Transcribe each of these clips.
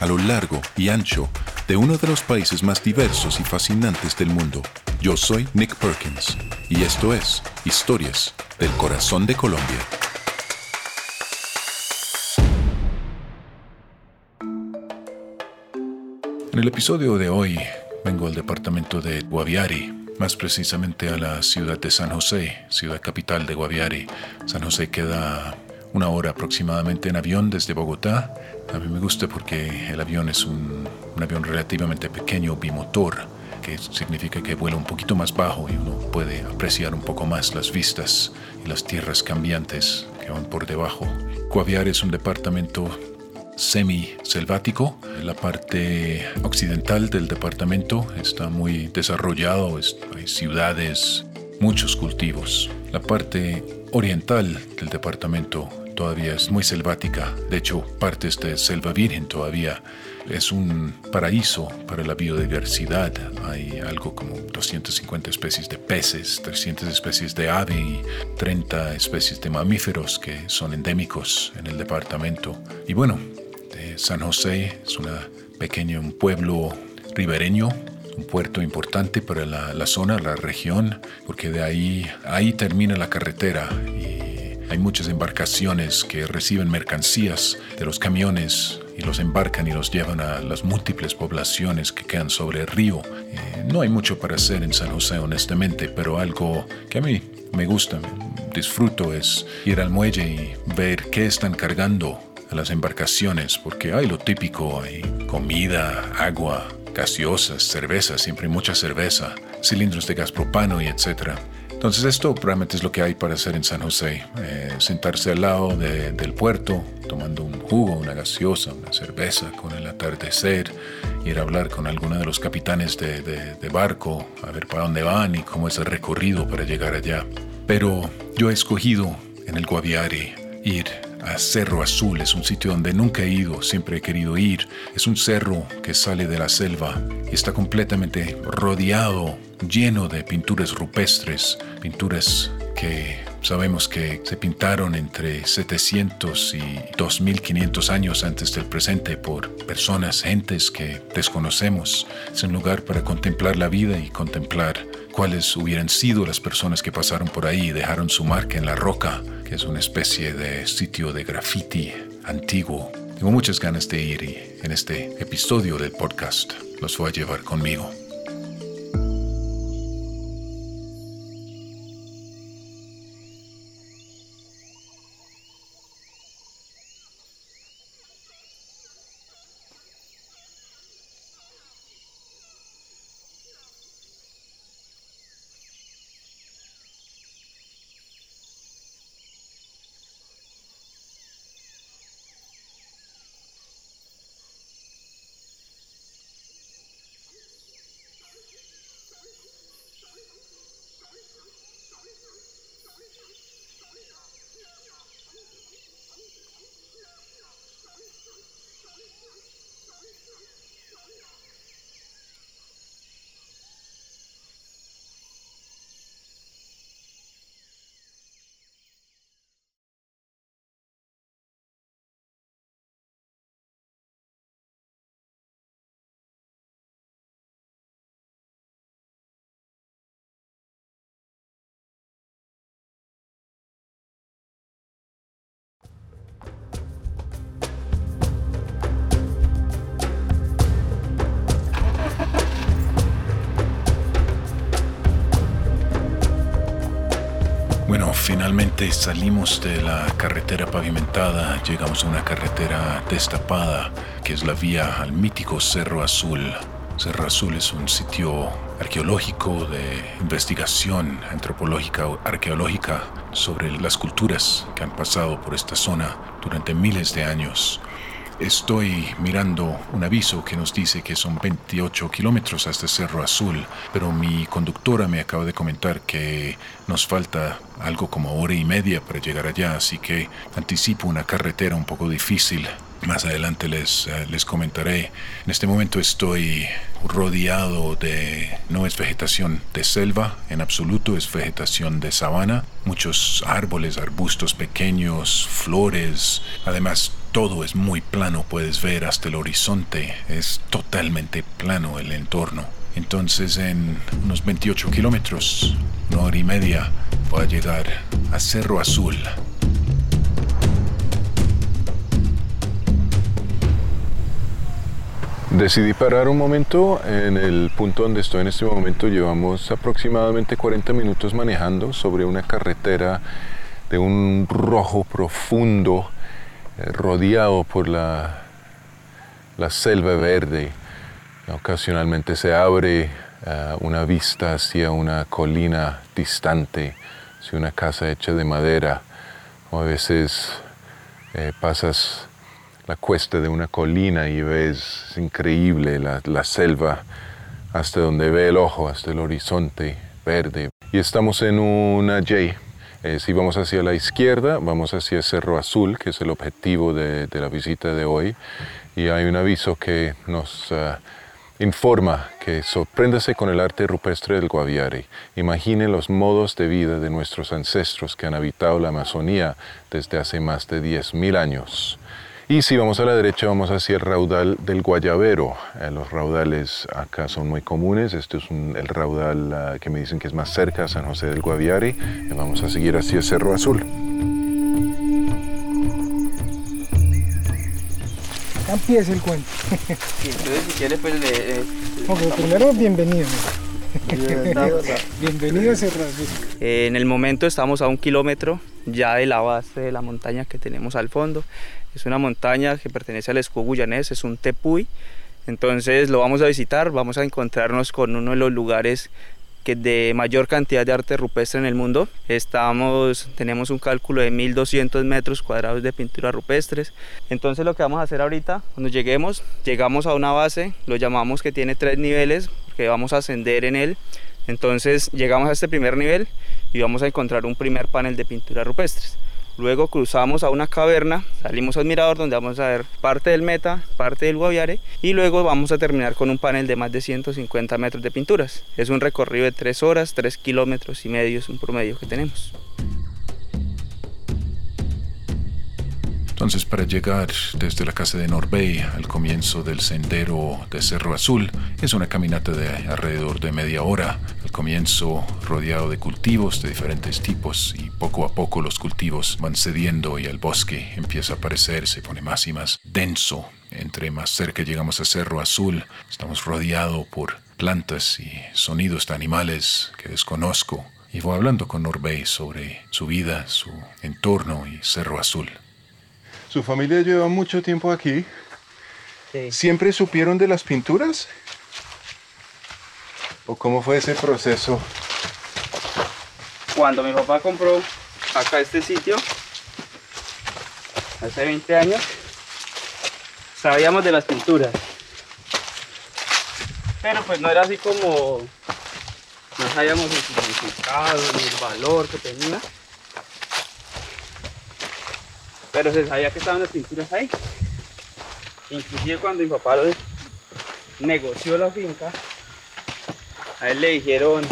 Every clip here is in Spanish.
a lo largo y ancho de uno de los países más diversos y fascinantes del mundo. Yo soy Nick Perkins y esto es Historias del Corazón de Colombia. En el episodio de hoy vengo al departamento de Guaviare, más precisamente a la ciudad de San José, ciudad capital de Guaviare. San José queda una hora aproximadamente en avión desde Bogotá. A mí me gusta porque el avión es un, un avión relativamente pequeño, bimotor que significa que vuela un poquito más bajo y uno puede apreciar un poco más las vistas y las tierras cambiantes que van por debajo. Guaviare es un departamento semi-selvático. La parte occidental del departamento está muy desarrollado, hay ciudades, muchos cultivos. La parte oriental del departamento todavía es muy selvática, de hecho partes de selva virgen todavía. Es un paraíso para la biodiversidad. Hay algo como 250 especies de peces, 300 especies de ave y 30 especies de mamíferos que son endémicos en el departamento. Y bueno, San José es un pequeño pueblo ribereño un puerto importante para la, zona, la región, porque de ahí, ahí termina la carretera hay muchas embarcaciones que reciben mercancías de los camiones y los embarcan y los llevan a las múltiples poblaciones que quedan sobre el río. Eh, no hay mucho para hacer en San José, honestamente, pero algo que a mí me gusta, disfruto es ir al muelle y ver qué están cargando a las embarcaciones, porque hay lo típico, hay comida, agua, gaseosas, cerveza, siempre mucha cerveza, cilindros de gas propano y etcétera. Entonces esto realmente es lo que hay para hacer en San José. Eh, sentarse al lado del puerto, tomando un jugo, una gaseosa, una cerveza con el atardecer, ir a hablar con alguno de los capitanes de, de barco, a ver para dónde van y cómo es el recorrido para llegar allá. Pero yo he escogido en el Guaviare ir a Cerro Azul. Es un sitio donde nunca he ido, siempre he querido ir. Es un cerro que sale de la selva y está completamente rodeado lleno de pinturas rupestres, pinturas que sabemos que se pintaron entre 700 y 2500 años antes del presente por personas, gentes que desconocemos. Es un lugar para contemplar la vida y contemplar cuáles hubieran sido las personas que pasaron por ahí y dejaron su marca en la roca, que es una especie de sitio de graffiti antiguo. Tengo muchas ganas de ir y en este episodio del podcast los voy a llevar conmigo. Finalmente salimos de la carretera pavimentada, llegamos a una carretera destapada, que es la vía al mítico Cerro Azul. Cerro Azul es un sitio arqueológico de investigación antropológica o arqueológica sobre las culturas que han pasado por esta zona durante miles de años. Estoy mirando un aviso que nos dice que son 28 kilómetros hasta Cerro Azul, pero mi conductora me acaba de comentar que nos falta algo como hora y media para llegar allá, así que anticipo una carretera un poco difícil. Más adelante les, eh, les comentaré. En este momento estoy rodeado de, no es vegetación de selva en absoluto, es vegetación de sabana, muchos árboles, arbustos pequeños, flores, además todo es muy plano, puedes ver hasta el horizonte, es totalmente plano el entorno. Entonces en unos 28 kilómetros, una hora y media, voy a llegar a Cerro Azul. Decidí parar un momento en el punto donde estoy en este momento. Llevamos aproximadamente 40 minutos manejando sobre una carretera de un rojo profundo eh, rodeado por la, la selva verde. Ocasionalmente se abre eh, una vista hacia una colina distante, hacia una casa hecha de madera, o a veces eh, pasas la cuesta de una colina y ves increíble la, selva hasta donde ve el ojo, hasta el horizonte verde. Y estamos en una J, eh, si vamos hacia la izquierda, vamos hacia Cerro Azul, que es el objetivo de, la visita de hoy, y hay un aviso que nos uh, informa que sorpréndase con el arte rupestre del Guaviare. Imagine los modos de vida de nuestros ancestros que han habitado la Amazonía desde hace más de 10.000 años. Y si vamos a la derecha, vamos hacia el raudal del Guayabero. Eh, los raudales acá son muy comunes. Este es el raudal ah, que me dicen que es más cerca a San José del Guaviare. vamos a seguir hacia el Cerro Azul. Empieza el cuento. entonces, si quieres, pues le. primero, bienvenido. Bienvenido a Cerro Azul. Eh, en el momento estamos a un kilómetro ya de la base de la montaña que tenemos al fondo. Es una montaña que pertenece al escudo guyanés, es un tepuy. Entonces lo vamos a visitar, vamos a encontrarnos con uno de los lugares que de mayor cantidad de arte rupestre en el mundo. Estamos, tenemos un cálculo de 1200 metros cuadrados de pinturas rupestres. Entonces lo que vamos a hacer ahorita, cuando lleguemos, llegamos a una base, lo llamamos que tiene tres niveles, que vamos a ascender en él. Entonces llegamos a este primer nivel y vamos a encontrar un primer panel de pinturas rupestres. Luego cruzamos a una caverna, salimos al mirador donde vamos a ver parte del meta, parte del guaviare y luego vamos a terminar con un panel de más de 150 metros de pinturas. Es un recorrido de 3 horas, 3 kilómetros y medio es un promedio que tenemos. Entonces, para llegar desde la casa de Norbey al comienzo del sendero de Cerro Azul, es una caminata de alrededor de media hora. Comienzo, rodeado de cultivos de diferentes tipos, y poco a poco los cultivos van cediendo y el bosque empieza a aparecer, se pone más y más denso. Entre más cerca llegamos a Cerro Azul, estamos rodeados por plantas y sonidos de animales que desconozco. Y voy hablando con Norbey sobre su vida, su entorno y Cerro Azul. Su familia lleva mucho tiempo aquí. ¿Siempre supieron de las pinturas? ¿O cómo fue ese proceso? Cuando mi papá compró acá este sitio, hace 20 años, sabíamos de las pinturas. Pero pues no era así como, no sabíamos el significado ni el valor que tenía pero se sabía que estaban las pinturas ahí. Inclusive cuando mi papá negoció la finca, a él le dijeron,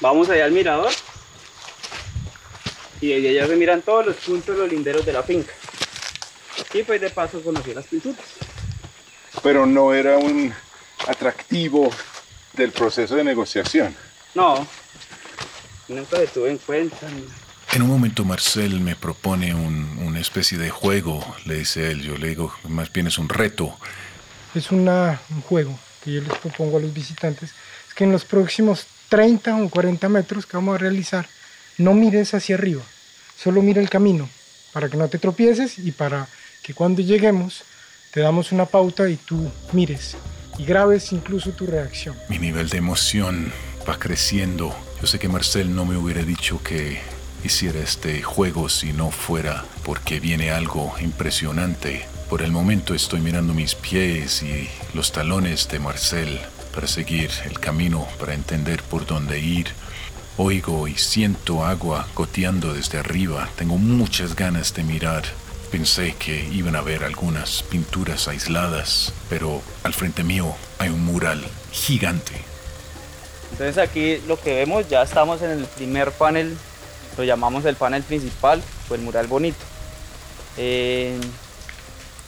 vamos allá al mirador y desde allá se miran todos los puntos, los linderos de la finca. Y pues de paso conocí las pinturas. Pero no era un atractivo del proceso de negociación. No, nunca se tuve en cuenta. En un momento Marcel me propone una especie de juego, le dice él, yo le digo, más bien es un reto. Es un juego que yo les propongo a los visitantes, es que en los próximos 30 o 40 metros que vamos a realizar, no mires hacia arriba, solo mira el camino para que no te tropieces y para que cuando lleguemos te damos una pauta y tú mires y grabes incluso tu reacción. Mi nivel de emoción va creciendo. Yo sé que Marcel no me hubiera dicho que hiciera este juego si no fuera porque viene algo impresionante. Por el momento estoy mirando mis pies y los talones de Marcel para seguir el camino, para entender por dónde ir. Oigo y siento agua goteando desde arriba. Tengo muchas ganas de mirar. Pensé que iban a haber algunas pinturas aisladas, pero al frente mío hay un mural gigante. Entonces aquí lo que vemos, ya estamos en el primer panel, lo llamamos el panel principal, o el mural bonito. Eh,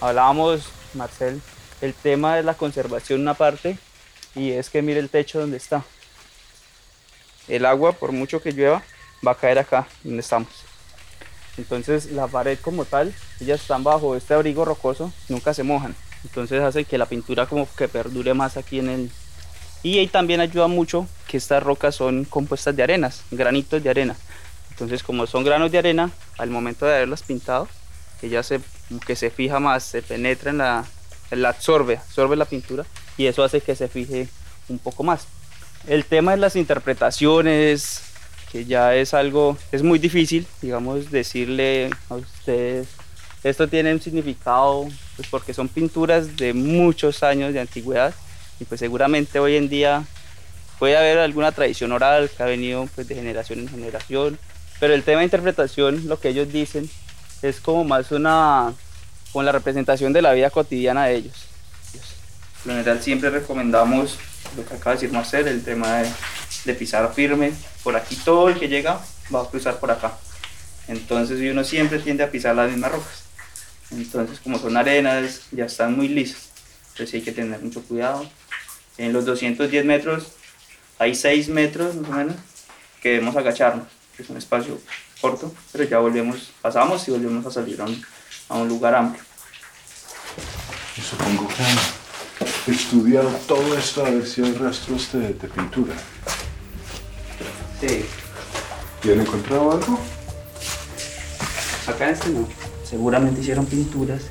hablábamos, Marcel, el tema de la conservación una parte, y es que mire el techo donde está. El agua, por mucho que llueva, va a caer acá donde estamos. Entonces la pared como tal, ellas están bajo este abrigo rocoso, nunca se mojan. Entonces hace que la pintura como que perdure más aquí en el... Y ahí también ayuda mucho que estas rocas son compuestas de arenas, granitos de arena. Entonces como son granos de arena, al momento de haberlas pintado, ella se, que se fija más, se penetra en la, la absorbe, absorbe la pintura y eso hace que se fije un poco más. El tema de las interpretaciones, que ya es algo, es muy difícil, digamos, decirle a ustedes, esto tiene un significado, pues porque son pinturas de muchos años de antigüedad y pues seguramente hoy en día puede haber alguna tradición oral que ha venido pues, de generación en generación, pero el tema de interpretación, lo que ellos dicen, es como más una, con la representación de la vida cotidiana de ellos. En general siempre recomendamos lo que acaba de decir Marcel, el tema de, pisar firme. Por aquí todo el que llega va a cruzar por acá. Entonces uno siempre tiende a pisar las mismas rocas. Entonces como son arenas, ya están muy lisas. Entonces hay que tener mucho cuidado. En los 210 metros hay 6 metros más o menos que debemos agacharnos. Es un espacio corto, pero ya volvemos, pasamos y volvemos a salir a un, lugar amplio. Supongo que estudiado todo esto a ver si hay rastros de, de pintura. Sí. ¿Y han encontrado algo? Acá en este no. Seguramente hicieron pinturas.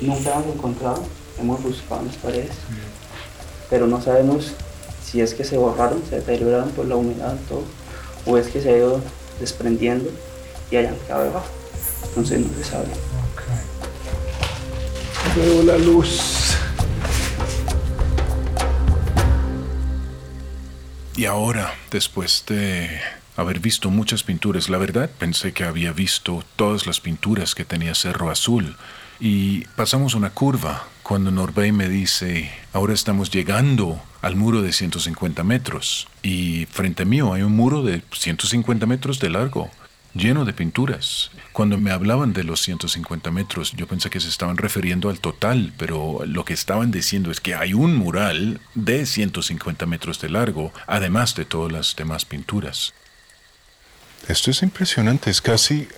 Nunca hemos encontrado. Hemos buscado en las paredes. Pero no sabemos si es que se borraron, se deterioraron por la humedad, todo. O es que se ha ido desprendiendo y hayan quedado debajo. Entonces no se sabe. Veo la luz. Y ahora, después de haber visto muchas pinturas, la verdad pensé que había visto todas las pinturas que tenía Cerro Azul. Y pasamos una curva cuando Norbey me dice, ahora estamos llegando al muro de 150 metros. Y frente a mí hay un muro de 150 metros de largo, lleno de pinturas. Cuando me hablaban de los 150 metros, yo pensé que se estaban refiriendo al total, pero lo que estaban diciendo es que hay un mural de 150 metros de largo, además de todas las demás pinturas. Esto es impresionante, es casi...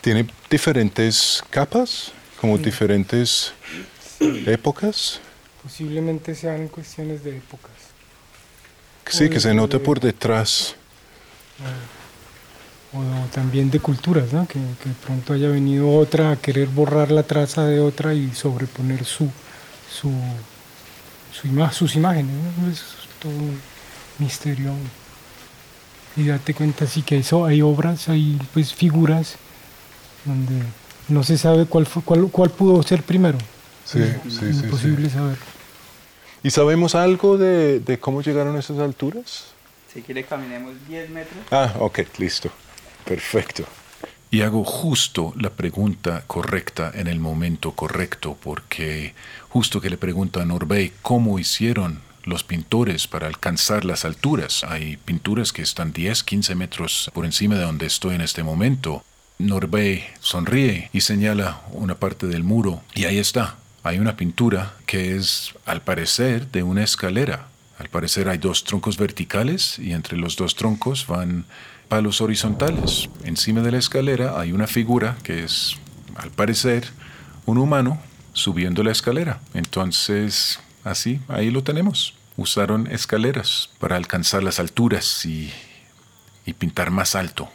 Tiene diferentes capas, como diferentes épocas. Posiblemente sean cuestiones de épocas. Sí, que se nota por detrás. O, o también de culturas, ¿no? Que, que, pronto haya venido otra a querer borrar la traza de otra y sobreponer su, su, su ima sus imágenes. ¿no? Es todo un misterio. Y date cuenta, sí que eso, hay obras, hay pues figuras donde no se sabe cuál, fue, cuál, cuál pudo ser primero. Sí, es sí, imposible sí, saber. ¿Y sabemos algo de, de, cómo llegaron a esas alturas? Si quiere caminemos 10 metros. Ah, ok, listo. Perfecto. Y hago justo la pregunta correcta en el momento correcto, porque justo que le pregunto a Norbey cómo hicieron los pintores para alcanzar las alturas. Hay pinturas que están 10, 15 metros por encima de donde estoy en este momento. Norbey sonríe y señala una parte del muro y ahí está. Hay una pintura que es, al parecer, de una escalera. Al parecer hay dos troncos verticales y entre los dos troncos van palos horizontales. Encima de la escalera hay una figura que es, al parecer, un humano subiendo la escalera. Entonces, así, ahí lo tenemos. Usaron escaleras para alcanzar las alturas y, pintar más alto.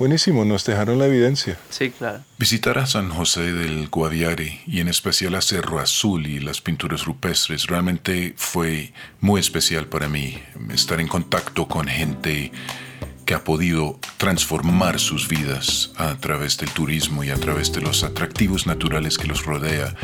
Buenísimo, nos dejaron la evidencia. Sí, claro. Visitar a San José del Guaviare y en especial a Cerro Azul y las pinturas rupestres realmente fue muy especial para mí. Estar en contacto con gente que ha podido transformar sus vidas a través del turismo y a través de los atractivos naturales que los rodea.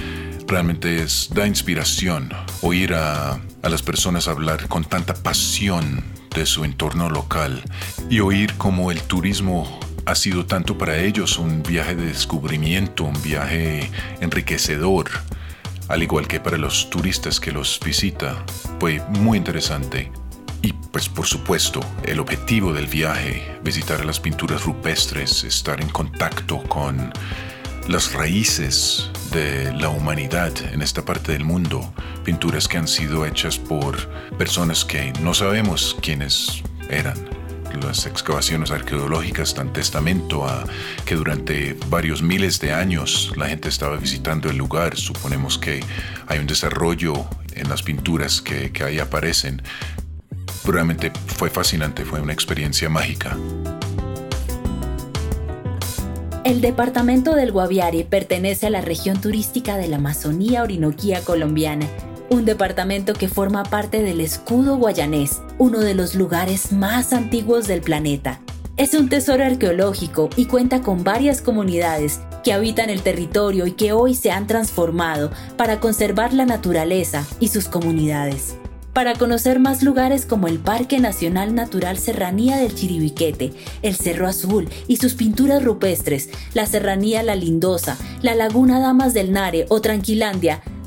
Realmente es, da inspiración oír a, a las personas hablar con tanta pasión de su entorno local y oír cómo el turismo ha sido tanto para ellos un viaje de descubrimiento, un viaje enriquecedor, al igual que para los turistas que los visita. Fue muy interesante. Y pues por supuesto, el objetivo del viaje, visitar las pinturas rupestres, estar en contacto con las raíces de la humanidad en esta parte del mundo, pinturas que han sido hechas por personas que no sabemos quiénes eran. Las excavaciones arqueológicas dan testamento a que durante varios miles de años la gente estaba visitando el lugar. Suponemos que hay un desarrollo en las pinturas que, que ahí aparecen realmente fue fascinante, fue una experiencia mágica. El departamento del Guaviare pertenece a la región turística de la Amazonía Orinoquía colombiana, un departamento que forma parte del escudo guayanés, uno de los lugares más antiguos del planeta. Es un tesoro arqueológico y cuenta con varias comunidades que habitan el territorio y que hoy se han transformado para conservar la naturaleza y sus comunidades para conocer más lugares como el Parque Nacional Natural Serranía del Chiribiquete, el Cerro Azul y sus pinturas rupestres, la Serranía La Lindosa, la Laguna Damas del Nare o Tranquilandia,